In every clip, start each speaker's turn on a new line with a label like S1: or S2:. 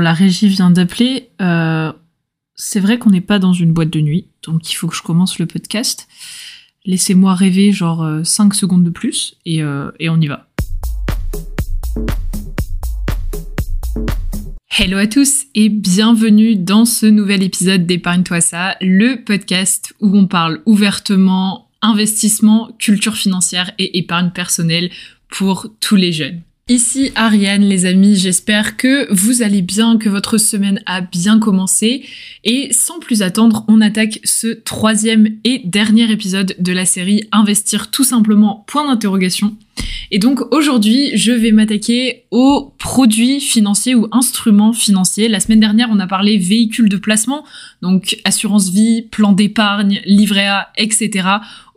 S1: la régie vient d'appeler. Euh, c'est vrai qu'on n'est pas dans une boîte de nuit, donc il faut que je commence le podcast. Laissez-moi rêver genre 5 secondes de plus et, et on y va. Hello à tous et bienvenue dans ce nouvel épisode d'Épargne-toi ça, le podcast où on parle ouvertement investissement, culture financière et épargne personnelle pour tous les jeunes. Ici Ariane les amis, j'espère que vous allez bien, que votre semaine a bien commencé et sans plus attendre, on attaque ce troisième et dernier épisode de la série Investir tout simplement point d'interrogation. Et donc aujourd'hui, je vais m'attaquer aux produits financiers ou instruments financiers. La semaine dernière, on a parlé véhicules de placement, donc assurance vie, plan d'épargne, livret A, etc.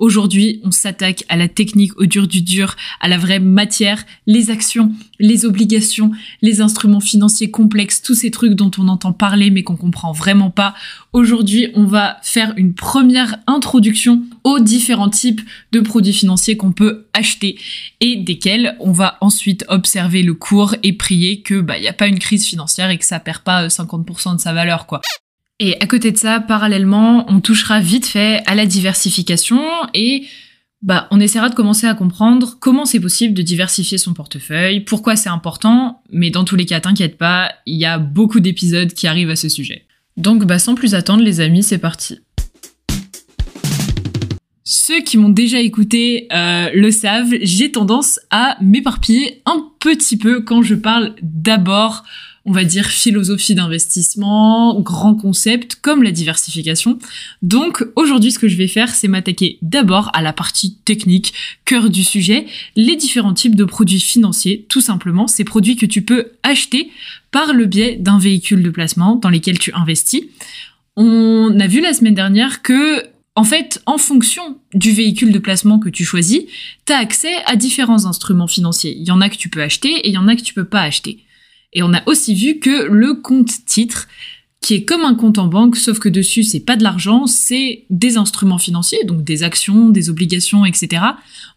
S1: Aujourd'hui, on s'attaque à la technique, au dur du dur, à la vraie matière, les actions, les obligations, les instruments financiers complexes, tous ces trucs dont on entend parler mais qu'on comprend vraiment pas. Aujourd'hui, on va faire une première introduction aux différents types de produits financiers qu'on peut acheter et desquels on va ensuite observer le cours et prier que bah a pas une crise financière et que ça perd pas 50% euh, de sa valeur quoi. Et à côté de ça, parallèlement, on touchera vite fait à la diversification et bah, on essaiera de commencer à comprendre comment c'est possible de diversifier son portefeuille, pourquoi c'est important, mais dans tous les cas, t'inquiète pas, il y a beaucoup d'épisodes qui arrivent à ce sujet. Donc, bah, sans plus attendre, les amis, c'est parti. Ceux qui m'ont déjà écouté euh, le savent, j'ai tendance à m'éparpiller un petit peu quand je parle d'abord on va dire philosophie d'investissement, grand concept comme la diversification. Donc aujourd'hui ce que je vais faire c'est m'attaquer d'abord à la partie technique, cœur du sujet, les différents types de produits financiers, tout simplement ces produits que tu peux acheter par le biais d'un véhicule de placement dans lesquels tu investis. On a vu la semaine dernière que en fait, en fonction du véhicule de placement que tu choisis, tu as accès à différents instruments financiers. Il y en a que tu peux acheter et il y en a que tu peux pas acheter. Et on a aussi vu que le compte titre, qui est comme un compte en banque, sauf que dessus c'est pas de l'argent, c'est des instruments financiers, donc des actions, des obligations, etc.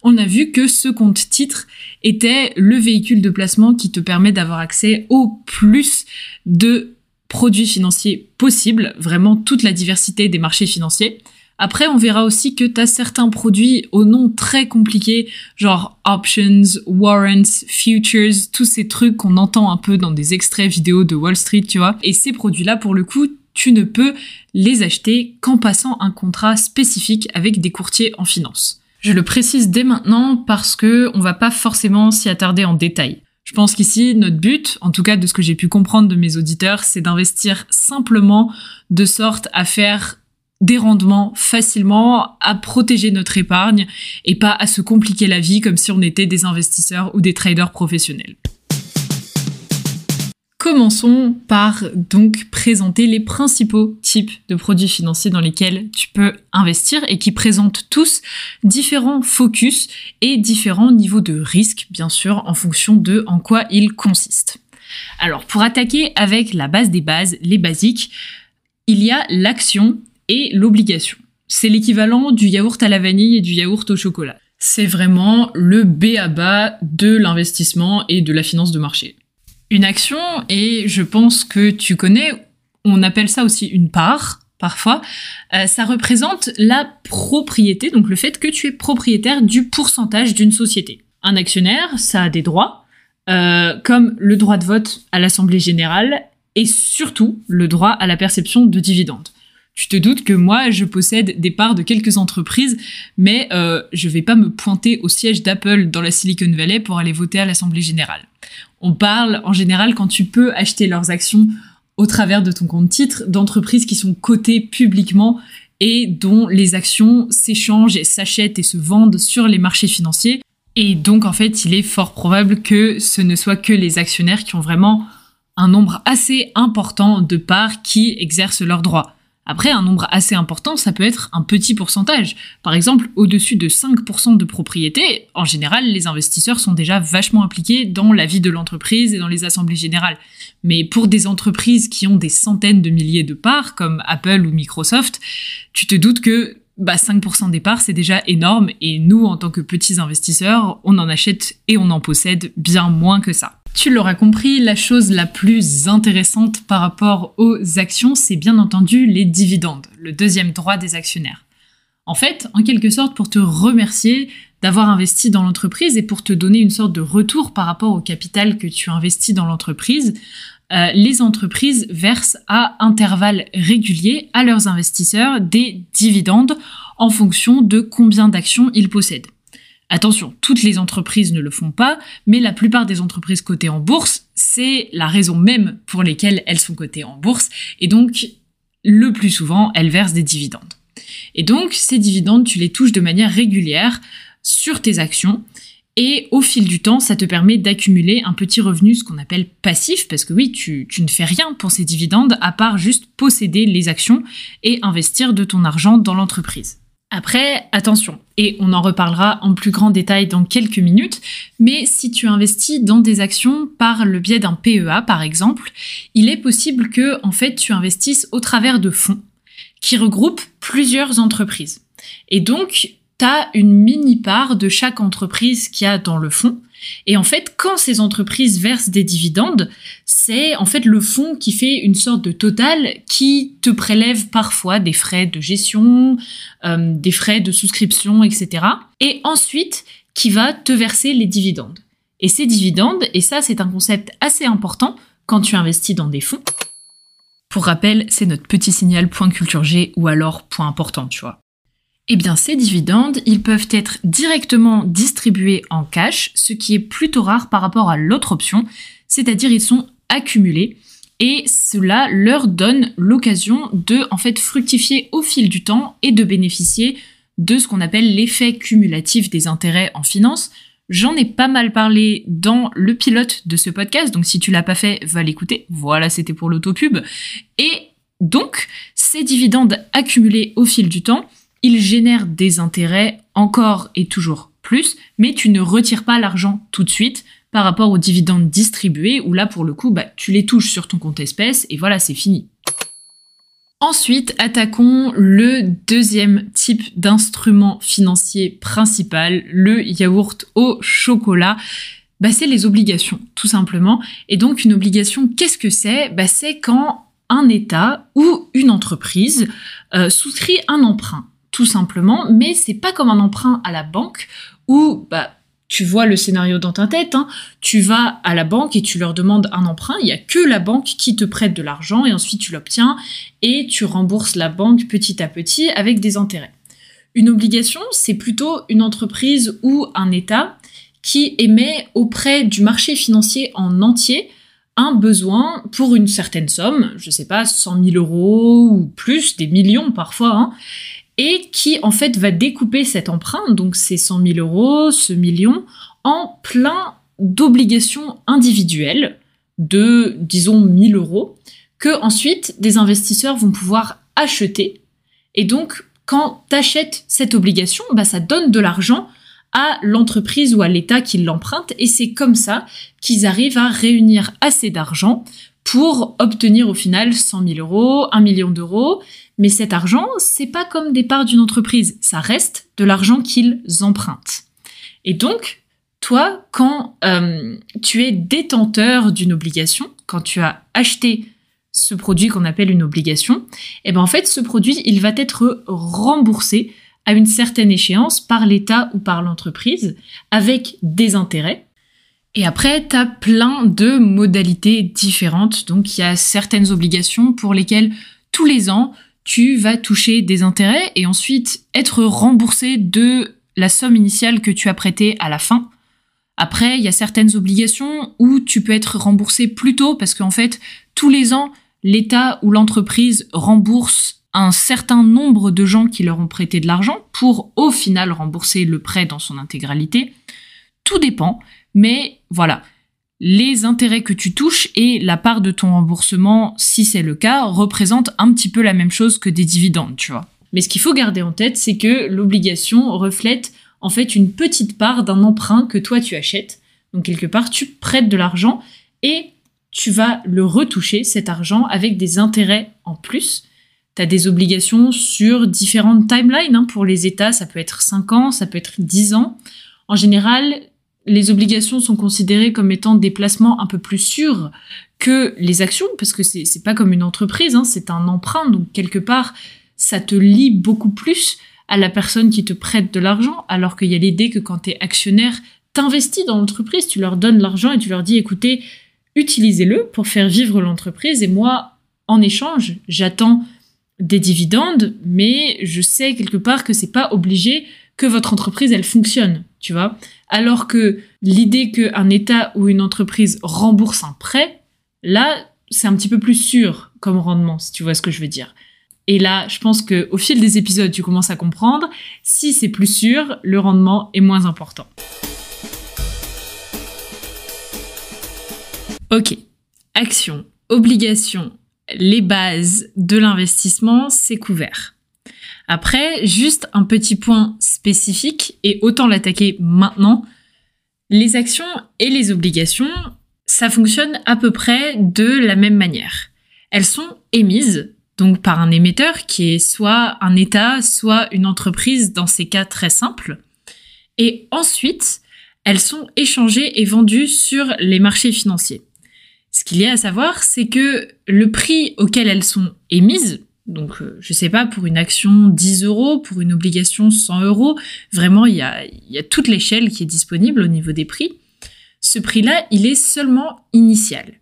S1: On a vu que ce compte titre était le véhicule de placement qui te permet d'avoir accès au plus de produits financiers possibles, vraiment toute la diversité des marchés financiers. Après, on verra aussi que tu as certains produits au nom très compliqué, genre options, warrants, futures, tous ces trucs qu'on entend un peu dans des extraits vidéo de Wall Street, tu vois. Et ces produits-là, pour le coup, tu ne peux les acheter qu'en passant un contrat spécifique avec des courtiers en finance. Je le précise dès maintenant parce que on va pas forcément s'y attarder en détail. Je pense qu'ici, notre but, en tout cas de ce que j'ai pu comprendre de mes auditeurs, c'est d'investir simplement de sorte à faire des rendements facilement, à protéger notre épargne et pas à se compliquer la vie comme si on était des investisseurs ou des traders professionnels. Commençons par donc présenter les principaux types de produits financiers dans lesquels tu peux investir et qui présentent tous différents focus et différents niveaux de risque, bien sûr, en fonction de en quoi ils consistent. Alors, pour attaquer avec la base des bases, les basiques, il y a l'action et l'obligation. C'est l'équivalent du yaourt à la vanille et du yaourt au chocolat. C'est vraiment le B à bas de l'investissement et de la finance de marché. Une action, et je pense que tu connais, on appelle ça aussi une part, parfois, euh, ça représente la propriété, donc le fait que tu es propriétaire du pourcentage d'une société. Un actionnaire, ça a des droits, euh, comme le droit de vote à l'Assemblée générale et surtout le droit à la perception de dividendes tu te doutes que moi, je possède des parts de quelques entreprises, mais euh, je vais pas me pointer au siège d'Apple dans la Silicon Valley pour aller voter à l'Assemblée générale. On parle en général quand tu peux acheter leurs actions au travers de ton compte titre d'entreprises qui sont cotées publiquement et dont les actions s'échangent et s'achètent et se vendent sur les marchés financiers. Et donc en fait, il est fort probable que ce ne soit que les actionnaires qui ont vraiment un nombre assez important de parts qui exercent leurs droits. Après, un nombre assez important, ça peut être un petit pourcentage. Par exemple, au-dessus de 5% de propriété, en général, les investisseurs sont déjà vachement impliqués dans la vie de l'entreprise et dans les assemblées générales. Mais pour des entreprises qui ont des centaines de milliers de parts, comme Apple ou Microsoft, tu te doutes que bah 5% des parts, c'est déjà énorme, et nous, en tant que petits investisseurs, on en achète et on en possède bien moins que ça. Tu l'auras compris, la chose la plus intéressante par rapport aux actions, c'est bien entendu les dividendes, le deuxième droit des actionnaires. En fait, en quelque sorte, pour te remercier d'avoir investi dans l'entreprise et pour te donner une sorte de retour par rapport au capital que tu as investi dans l'entreprise, euh, les entreprises versent à intervalles réguliers à leurs investisseurs des dividendes en fonction de combien d'actions ils possèdent. Attention, toutes les entreprises ne le font pas, mais la plupart des entreprises cotées en bourse, c'est la raison même pour lesquelles elles sont cotées en bourse, et donc le plus souvent, elles versent des dividendes. Et donc, ces dividendes, tu les touches de manière régulière sur tes actions, et au fil du temps, ça te permet d'accumuler un petit revenu, ce qu'on appelle passif, parce que oui, tu, tu, ne fais rien pour ces dividendes, à part juste posséder les actions et investir de ton argent dans l'entreprise. Après, attention, et on en reparlera en plus grand détail dans quelques minutes, mais si tu investis dans des actions par le biais d'un PEA par exemple, il est possible que en fait tu investisses au travers de fonds qui regroupent plusieurs entreprises. Et donc, tu as une mini part de chaque entreprise qu'il y a dans le fonds et en fait, quand ces entreprises versent des dividendes, c'est en fait le fonds qui fait une sorte de total qui te prélève parfois des frais de gestion, euh, des frais de souscription, etc. Et ensuite, qui va te verser les dividendes. Et ces dividendes, et ça c'est un concept assez important quand tu investis dans des fonds. Pour rappel, c'est notre petit signal point culture G ou alors point important, tu vois. Eh bien, ces dividendes, ils peuvent être directement distribués en cash, ce qui est plutôt rare par rapport à l'autre option, c'est-à-dire ils sont accumulés et cela leur donne l'occasion de en fait fructifier au fil du temps et de bénéficier de ce qu'on appelle l'effet cumulatif des intérêts en finance. J'en ai pas mal parlé dans le pilote de ce podcast, donc si tu l'as pas fait, va l'écouter. Voilà, c'était pour l'autopub. Et donc, ces dividendes accumulés au fil du temps, il génère des intérêts encore et toujours plus, mais tu ne retires pas l'argent tout de suite par rapport aux dividendes distribués, où là, pour le coup, bah, tu les touches sur ton compte espèce et voilà, c'est fini. Ensuite, attaquons le deuxième type d'instrument financier principal, le yaourt au chocolat. Bah, c'est les obligations, tout simplement. Et donc, une obligation, qu'est-ce que c'est? Bah, C'est quand un État ou une entreprise euh, souscrit un emprunt tout simplement, mais c'est pas comme un emprunt à la banque où bah tu vois le scénario dans ta tête, hein. tu vas à la banque et tu leur demandes un emprunt, il y a que la banque qui te prête de l'argent et ensuite tu l'obtiens et tu rembourses la banque petit à petit avec des intérêts. Une obligation, c'est plutôt une entreprise ou un État qui émet auprès du marché financier en entier un besoin pour une certaine somme, je sais pas, 100 000 euros ou plus, des millions parfois, hein, et qui en fait va découper cet emprunt, donc ces 100 000 euros, ce million, en plein d'obligations individuelles de, disons, 1000 euros, que ensuite des investisseurs vont pouvoir acheter. Et donc, quand tu achètes cette obligation, bah, ça donne de l'argent à l'entreprise ou à l'État qui l'emprunte, et c'est comme ça qu'ils arrivent à réunir assez d'argent pour obtenir au final 100 000 euros, 1 million d'euros, mais cet argent, c'est pas comme des parts d'une entreprise, ça reste de l'argent qu'ils empruntent. Et donc, toi, quand euh, tu es détenteur d'une obligation, quand tu as acheté ce produit qu'on appelle une obligation, eh ben en fait, ce produit, il va être remboursé à une certaine échéance par l'État ou par l'entreprise avec des intérêts. Et après, tu as plein de modalités différentes. Donc, il y a certaines obligations pour lesquelles tous les ans, tu vas toucher des intérêts et ensuite être remboursé de la somme initiale que tu as prêtée à la fin. Après, il y a certaines obligations où tu peux être remboursé plus tôt parce qu'en fait, tous les ans, l'État ou l'entreprise rembourse un certain nombre de gens qui leur ont prêté de l'argent pour au final rembourser le prêt dans son intégralité. Tout dépend, mais voilà les intérêts que tu touches et la part de ton remboursement, si c'est le cas, représentent un petit peu la même chose que des dividendes, tu vois. Mais ce qu'il faut garder en tête, c'est que l'obligation reflète en fait une petite part d'un emprunt que toi tu achètes. Donc quelque part, tu prêtes de l'argent et tu vas le retoucher, cet argent, avec des intérêts en plus. Tu as des obligations sur différentes timelines. Hein. Pour les États, ça peut être 5 ans, ça peut être 10 ans. En général, les obligations sont considérées comme étant des placements un peu plus sûrs que les actions, parce que c'est, pas comme une entreprise, hein, c'est un emprunt, donc quelque part, ça te lie beaucoup plus à la personne qui te prête de l'argent, alors qu'il y a l'idée que quand tu es actionnaire, t'investis dans l'entreprise, tu leur donnes l'argent et tu leur dis, écoutez, utilisez-le pour faire vivre l'entreprise, et moi, en échange, j'attends des dividendes, mais je sais quelque part que c'est pas obligé que votre entreprise elle fonctionne, tu vois. Alors que l'idée qu'un État ou une entreprise rembourse un prêt, là, c'est un petit peu plus sûr comme rendement, si tu vois ce que je veux dire. Et là, je pense que au fil des épisodes, tu commences à comprendre. Si c'est plus sûr, le rendement est moins important. Ok. Action, obligation, les bases de l'investissement, c'est couvert. Après, juste un petit point spécifique, et autant l'attaquer maintenant, les actions et les obligations, ça fonctionne à peu près de la même manière. Elles sont émises, donc par un émetteur qui est soit un État, soit une entreprise dans ces cas très simples. Et ensuite, elles sont échangées et vendues sur les marchés financiers. Ce qu'il y a à savoir, c'est que le prix auquel elles sont émises, donc euh, je sais pas, pour une action 10 euros, pour une obligation 100 euros, vraiment il y a, y a toute l'échelle qui est disponible au niveau des prix. Ce prix-là, il est seulement initial.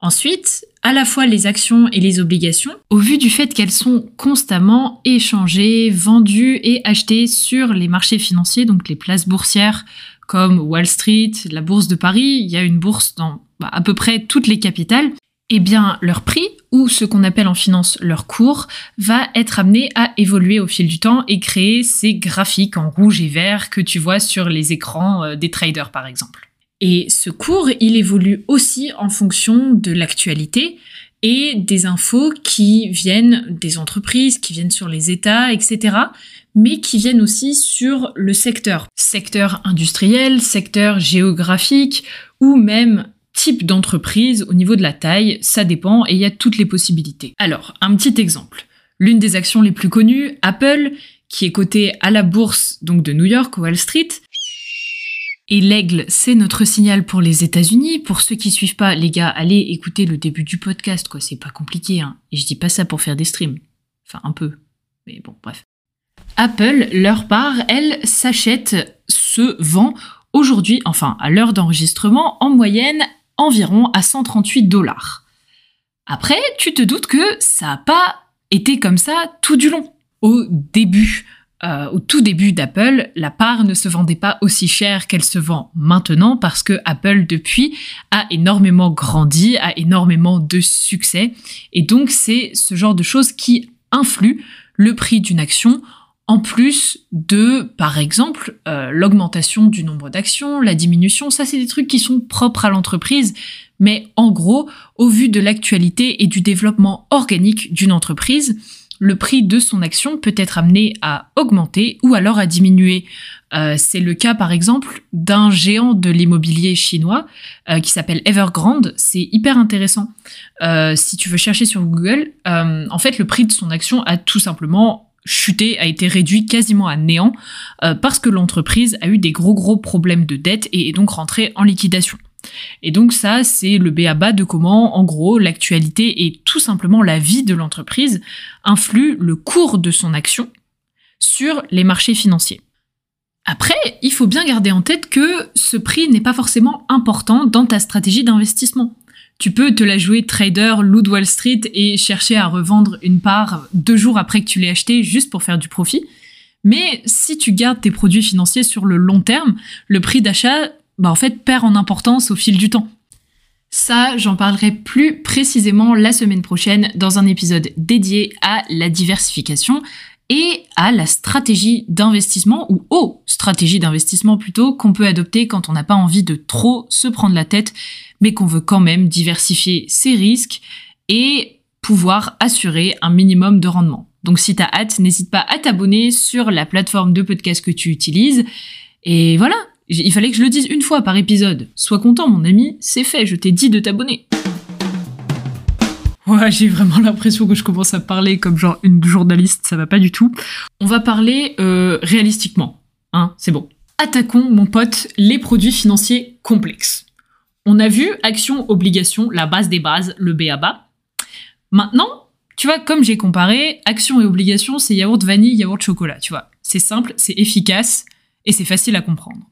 S1: Ensuite, à la fois les actions et les obligations, au vu du fait qu'elles sont constamment échangées, vendues et achetées sur les marchés financiers, donc les places boursières comme Wall Street, la bourse de Paris, il y a une bourse dans bah, à peu près toutes les capitales, eh bien leur prix, ou ce qu'on appelle en finance leur cours, va être amené à évoluer au fil du temps et créer ces graphiques en rouge et vert que tu vois sur les écrans euh, des traders par exemple. Et ce cours, il évolue aussi en fonction de l'actualité et des infos qui viennent des entreprises, qui viennent sur les États, etc mais qui viennent aussi sur le secteur. Secteur industriel, secteur géographique ou même type d'entreprise au niveau de la taille, ça dépend et il y a toutes les possibilités. Alors, un petit exemple. L'une des actions les plus connues, Apple, qui est cotée à la bourse donc de New York, Wall Street, et l'aigle, c'est notre signal pour les États-Unis. Pour ceux qui suivent pas, les gars, allez écouter le début du podcast, quoi. C'est pas compliqué, hein. Et je dis pas ça pour faire des streams. Enfin, un peu. Mais bon, bref. Apple, leur part, elle s'achète, se vend aujourd'hui, enfin à l'heure d'enregistrement, en moyenne environ à 138 dollars. Après, tu te doutes que ça n'a pas été comme ça tout du long. Au début, euh, au tout début d'Apple, la part ne se vendait pas aussi cher qu'elle se vend maintenant parce que Apple depuis a énormément grandi, a énormément de succès et donc c'est ce genre de choses qui influent le prix d'une action en plus de, par exemple, euh, l'augmentation du nombre d'actions, la diminution, ça c'est des trucs qui sont propres à l'entreprise, mais en gros, au vu de l'actualité et du développement organique d'une entreprise, le prix de son action peut être amené à augmenter ou alors à diminuer. Euh, c'est le cas par exemple d'un géant de l'immobilier chinois euh, qui s'appelle Evergrande. C'est hyper intéressant. si tu veux chercher sur Google, en fait le prix de son action a tout simplement chuté, a été réduit quasiment à néant euh, parce que l'entreprise a eu des gros gros problèmes de dette et est donc rentrée en liquidation. Et donc ça, c'est le béaba de comment, en gros, l'actualité et tout simplement la vie de l'entreprise influe le cours de son action sur les marchés financiers. Après, il faut bien garder en tête que ce prix n'est pas forcément important dans ta stratégie d'investissement. Tu peux te la jouer trader, loot Wall Street et chercher à revendre une part deux jours après que tu l'aies acheté juste pour faire du profit. Mais si tu gardes tes produits financiers sur le long terme, le prix d'achat, bah en fait, perd en importance au fil du temps. Ça, j'en parlerai plus précisément la semaine prochaine dans un épisode dédié à la diversification et à la stratégie d'investissement ou aux stratégies d'investissement plutôt qu'on peut adopter quand on n'a pas envie de trop se prendre la tête mais qu'on veut quand même diversifier ses risques et pouvoir assurer un minimum de rendement. Donc si t'as hâte, n'hésite pas à t'abonner sur la plateforme de podcast que tu utilises. Et voilà, il fallait que je le dise une fois par épisode. Sois content mon ami, c'est fait, je t'ai dit de t'abonner. Ouais, j'ai vraiment l'impression que je commence à parler comme genre une journaliste, ça va pas du tout. On va parler euh, réalistiquement, hein, c'est bon. Attaquons, mon pote, les produits financiers complexes. On a vu action, obligation, la base des bases, le BABA. Maintenant, tu vois, comme j'ai comparé, action et obligation, c'est yaourt vanille, yaourt chocolat, tu vois. C'est simple, c'est efficace et c'est facile à comprendre.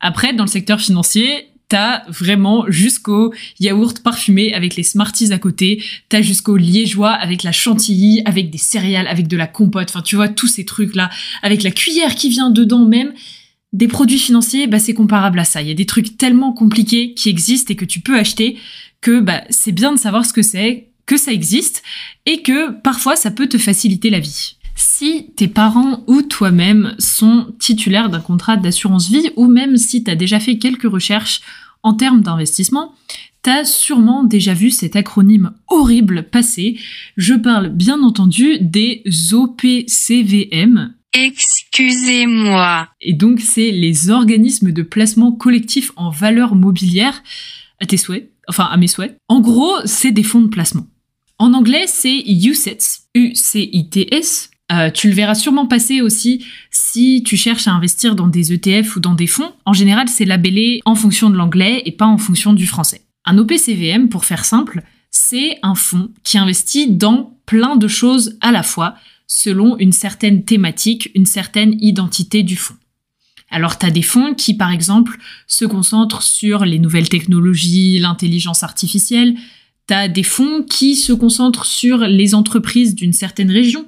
S1: Après, dans le secteur financier, t'as vraiment jusqu'au yaourt parfumé avec les Smarties à côté, t'as jusqu'au liégeois avec la chantilly, avec des céréales, avec de la compote, enfin tu vois, tous ces trucs-là, avec la cuillère qui vient dedans même. Des produits financiers, bah, c'est comparable à ça. Il y a des trucs tellement compliqués qui existent et que tu peux acheter que bah, c'est bien de savoir ce que c'est, que ça existe et que parfois ça peut te faciliter la vie. Si tes parents ou toi-même sont titulaires d'un contrat d'assurance vie ou même si tu as déjà fait quelques recherches en termes d'investissement, T'as sûrement déjà vu cet acronyme horrible passer. Je parle bien entendu des OPCVM.
S2: Excusez-moi.
S1: Et donc c'est les organismes de placement collectif en valeur mobilière à tes souhaits, enfin à mes souhaits. En gros, c'est des fonds de placement. En anglais, c'est UCITS, U-C-I-T-S, euh, tu le verras sûrement passer aussi si tu cherches à investir dans des ETF ou dans des fonds. En général, c'est labellé en fonction de l'anglais et pas en fonction du français. Un OPCVM, pour faire simple, c'est un fonds qui investit dans plein de choses à la fois, selon une certaine thématique, une certaine identité du fonds. Alors, tu as des fonds qui, par exemple, se concentrent sur les nouvelles technologies, l'intelligence artificielle. Tu as des fonds qui se concentrent sur les entreprises d'une certaine région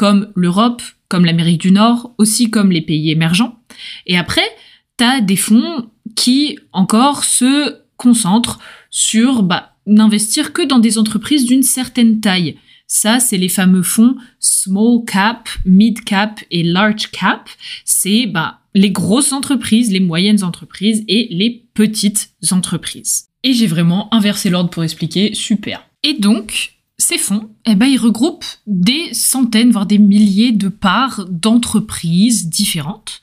S1: comme l'Europe, comme l'Amérique du Nord, aussi comme les pays émergents. Et après, tu as des fonds qui encore se concentrent sur bah, n'investir que dans des entreprises d'une certaine taille. Ça, c'est les fameux fonds small cap, mid cap et large cap. C'est bah, les grosses entreprises, les moyennes entreprises et les petites entreprises. Et j'ai vraiment inversé l'ordre pour expliquer, super. Et donc, ces fonds, eh ben, ils regroupent des centaines, voire des milliers de parts d'entreprises différentes,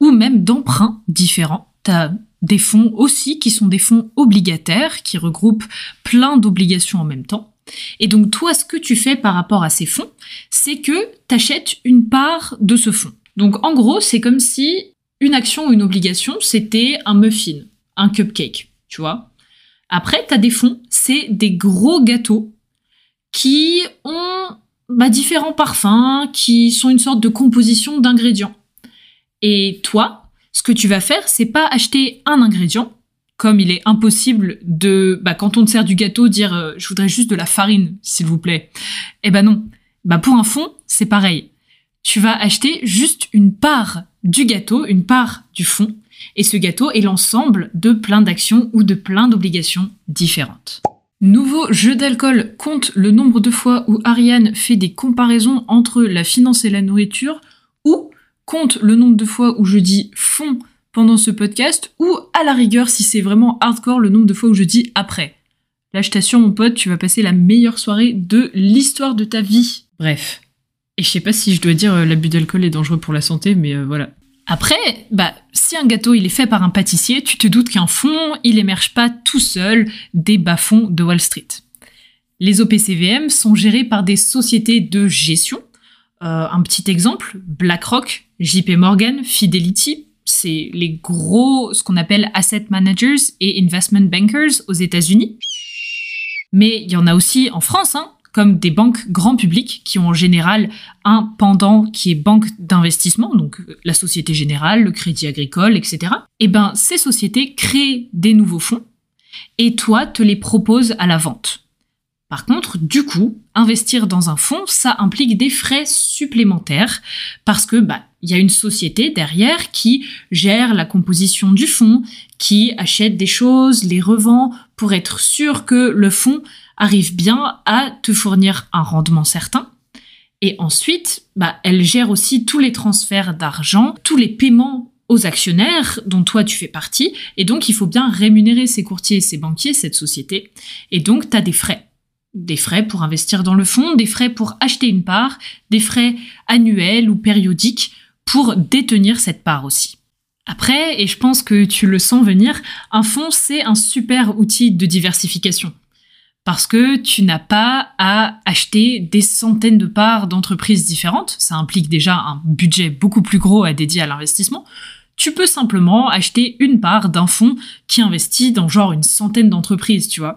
S1: ou même d'emprunts différents. T'as des fonds aussi qui sont des fonds obligataires, qui regroupent plein d'obligations en même temps. Et donc toi, ce que tu fais par rapport à ces fonds, c'est que tu achètes une part de ce fonds. Donc en gros, c'est comme si une action ou une obligation, c'était un muffin, un cupcake, tu vois. Après, tu as des fonds, c'est des gros gâteaux qui ont bah, différents parfums, qui sont une sorte de composition d'ingrédients. Et toi, ce que tu vas faire, c'est pas acheter un ingrédient, comme il est impossible de, bah, quand on te sert du gâteau, dire euh, je voudrais juste de la farine, s'il vous plaît. Eh ben non. Bah pour un fond, c'est pareil. Tu vas acheter juste une part du gâteau, une part du fond, et ce gâteau est l'ensemble de plein d'actions ou de plein d'obligations différentes. Nouveau jeu d'alcool compte le nombre de fois où Ariane fait des comparaisons entre la finance et la nourriture, ou compte le nombre de fois où je dis fond pendant ce podcast, ou à la rigueur, si c'est vraiment hardcore, le nombre de fois où je dis après. Là, je t'assure, mon pote, tu vas passer la meilleure soirée de l'histoire de ta vie. Bref. Et je sais pas si je dois dire euh, l'abus d'alcool est dangereux pour la santé, mais euh, voilà. Après, bah, si un gâteau il est fait par un pâtissier, tu te doutes qu'un fond, il émerge pas tout seul des bas-fonds de Wall Street. Les OPCVM sont gérés par des sociétés de gestion. Euh, un petit exemple, BlackRock, JP Morgan, Fidelity, c'est les gros, ce qu'on appelle asset managers et investment bankers aux États-Unis. Mais il y en a aussi en France, hein, comme des banques grand public qui ont en général un pendant qui est banque d'investissement, donc euh, la Société Générale, le Crédit Agricole, etc. Et eh ben ces sociétés créent des nouveaux fonds et toi te les proposes à la vente. Par contre, du coup, investir dans un fonds, ça implique des frais supplémentaires parce que bah il y a une société derrière qui gère la composition du fonds, qui achète des choses, les revend pour être sûr que le fonds arrive bien à te fournir un rendement certain. Et ensuite, bah, elle gère aussi tous les transferts d'argent, tous les paiements aux actionnaires dont toi tu fais partie. Et donc, il faut bien rémunérer ces courtiers, ces banquiers, cette société. Et donc, tu as des frais. Des frais pour investir dans le fonds, des frais pour acheter une part, des frais annuels ou périodiques pour détenir cette part aussi. Après, et je pense que tu le sens venir, un fonds, c'est un super outil de diversification parce que tu n'as pas à acheter des centaines de parts d'entreprises différentes. Ça implique déjà un budget beaucoup plus gros à dédier à l'investissement. tu peux simplement acheter une part d'un fonds qui investit dans genre une centaine d'entreprises, tu vois.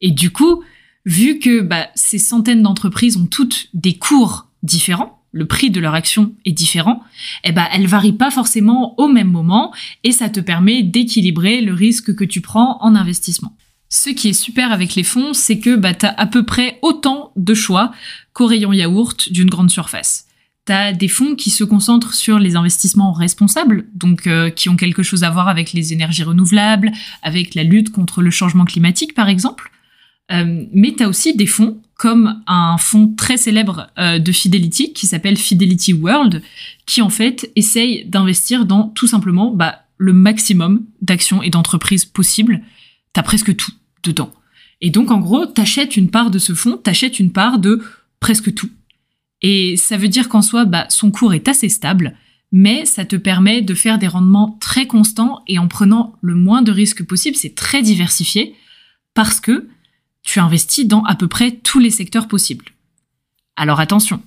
S1: Et du coup, vu que bah, ces centaines d'entreprises ont toutes des cours différents, le prix de leur action est différent, eh ben elles varient pas forcément au même moment et ça te permet d'équilibrer le risque que tu prends en investissement. Ce qui est super avec les fonds, c'est que bah, tu as à peu près autant de choix qu'au rayon yaourt d'une grande surface. Tu as des fonds qui se concentrent sur les investissements responsables, donc euh, qui ont quelque chose à voir avec les énergies renouvelables, avec la lutte contre le changement climatique par exemple. Euh, mais tu as aussi des fonds comme un fonds très célèbre euh, de Fidelity qui s'appelle Fidelity World, qui en fait essaye d'investir dans tout simplement bah, le maximum d'actions et d'entreprises possibles. T'as presque tout dedans. Et donc en gros, t'achètes une part de ce fonds, t'achètes une part de presque tout. Et ça veut dire qu'en soi, bah, son cours est assez stable, mais ça te permet de faire des rendements très constants et en prenant le moins de risques possible. C'est très diversifié parce que tu investis dans à peu près tous les secteurs possibles. Alors attention,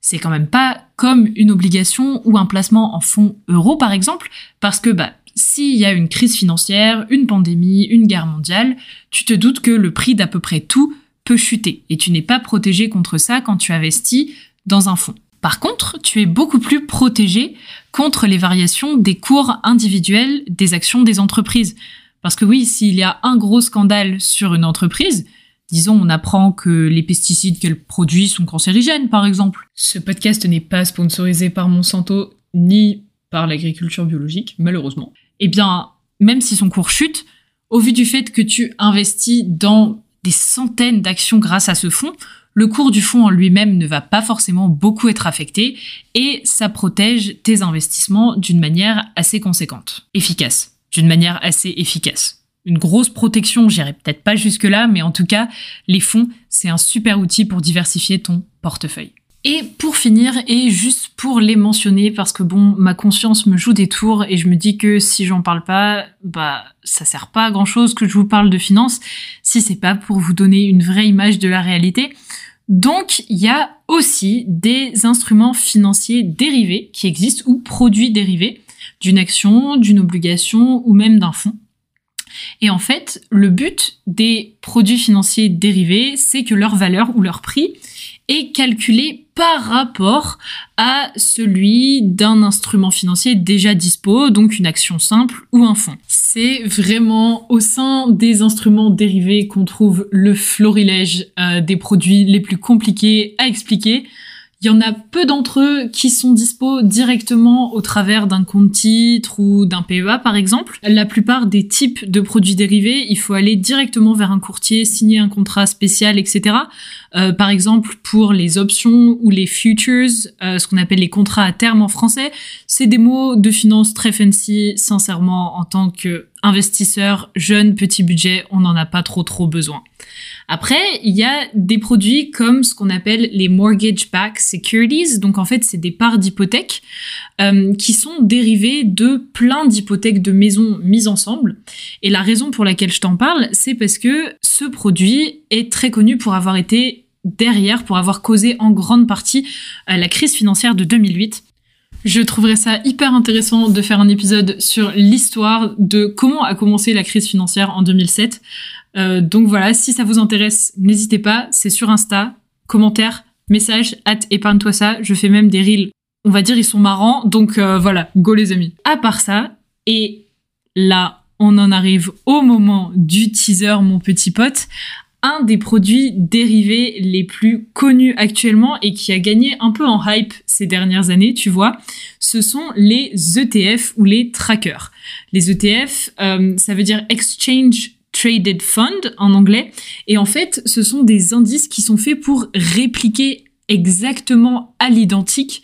S1: c'est quand même pas comme une obligation ou un placement en fonds euros par exemple, parce que bah s'il y a une crise financière, une pandémie, une guerre mondiale, tu te doutes que le prix d'à peu près tout peut chuter et tu n'es pas protégé contre ça quand tu investis dans un fonds. Par contre, tu es beaucoup plus protégé contre les variations des cours individuels des actions des entreprises. Parce que oui, s'il y a un gros scandale sur une entreprise, disons on apprend que les pesticides qu'elle produit sont cancérigènes par exemple. Ce podcast n'est pas sponsorisé par Monsanto ni par l'agriculture biologique, malheureusement. Eh bien, même si son cours chute, au vu du fait que tu investis dans des centaines d'actions grâce à ce fonds, le cours du fonds en lui-même ne va pas forcément beaucoup être affecté et ça protège tes investissements d'une manière assez conséquente, efficace d'une manière assez efficace. Une grosse protection, j'irai peut-être pas jusque-là, mais en tout cas, les fonds, c'est un super outil pour diversifier ton portefeuille. Et pour finir, et juste pour les mentionner, parce que bon, ma conscience me joue des tours et je me dis que si j'en parle pas, bah, ça sert pas à grand chose que je vous parle de finances si c'est pas pour vous donner une vraie image de la réalité. Donc, il y a aussi des instruments financiers dérivés qui existent ou produits dérivés d'une action, d'une obligation ou même d'un fonds. Et en fait, le but des produits financiers dérivés, c'est que leur valeur ou leur prix est calculé par rapport à celui d'un instrument financier déjà dispo, donc une action simple ou un fonds. C'est vraiment au sein des instruments dérivés qu'on trouve le florilège euh, des produits les plus compliqués à expliquer. Il y en a peu d'entre eux qui sont dispo directement au travers d'un compte titre ou d'un PEA par exemple. La plupart des types de produits dérivés, il faut aller directement vers un courtier, signer un contrat spécial, etc. Euh, par exemple, pour les options ou les futures, euh, ce qu'on appelle les contrats à terme en français, c'est des mots de finance très fancy. Sincèrement, en tant que investisseur jeune, petit budget, on n'en a pas trop trop besoin. Après, il y a des produits comme ce qu'on appelle les mortgage-backed securities. Donc en fait, c'est des parts d'hypothèque euh, qui sont dérivées de plein d'hypothèques de maisons mises ensemble. Et la raison pour laquelle je t'en parle, c'est parce que ce produit est très connu pour avoir été derrière, pour avoir causé en grande partie euh, la crise financière de 2008. Je trouverais ça hyper intéressant de faire un épisode sur l'histoire de comment a commencé la crise financière en 2007. Euh, donc voilà, si ça vous intéresse, n'hésitez pas, c'est sur Insta, commentaire, message, hâte, épargne-toi ça. Je fais même des reels, on va dire ils sont marrants, donc euh, voilà, go les amis. À part ça, et là, on en arrive au moment du teaser, mon petit pote. Un des produits dérivés les plus connus actuellement et qui a gagné un peu en hype ces dernières années, tu vois, ce sont les ETF ou les trackers. Les ETF, euh, ça veut dire Exchange Traded Fund en anglais. Et en fait, ce sont des indices qui sont faits pour répliquer exactement à l'identique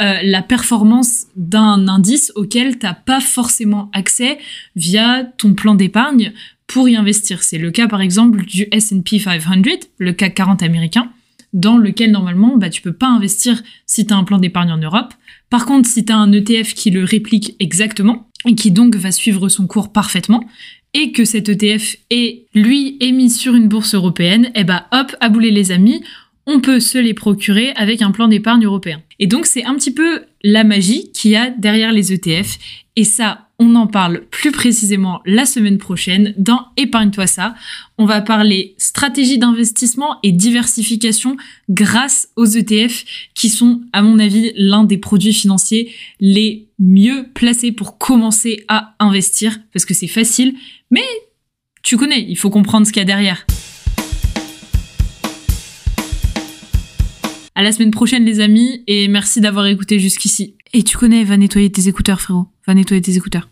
S1: euh, la performance d'un indice auquel t'as pas forcément accès via ton plan d'épargne pour y investir. C'est le cas par exemple du S&P 500, le CAC 40 américain, dans lequel normalement bah, tu peux pas investir si tu as un plan d'épargne en Europe. Par contre, si tu as un ETF qui le réplique exactement, et qui donc va suivre son cours parfaitement, et que cet ETF est, lui, émis sur une bourse européenne, eh bah hop, à bouler les amis, on peut se les procurer avec un plan d'épargne européen. Et donc c'est un petit peu la magie qu'il y a derrière les ETF. Et ça, on en parle plus précisément la semaine prochaine dans Épargne-toi ça. On va parler stratégie d'investissement et diversification grâce aux ETF qui sont, à mon avis, l'un des produits financiers les mieux placés pour commencer à investir parce que c'est facile, mais tu connais, il faut comprendre ce qu'il y a derrière. À la semaine prochaine les amis et merci d'avoir écouté jusqu'ici. Et tu connais, va nettoyer tes écouteurs frérot, va nettoyer tes écouteurs.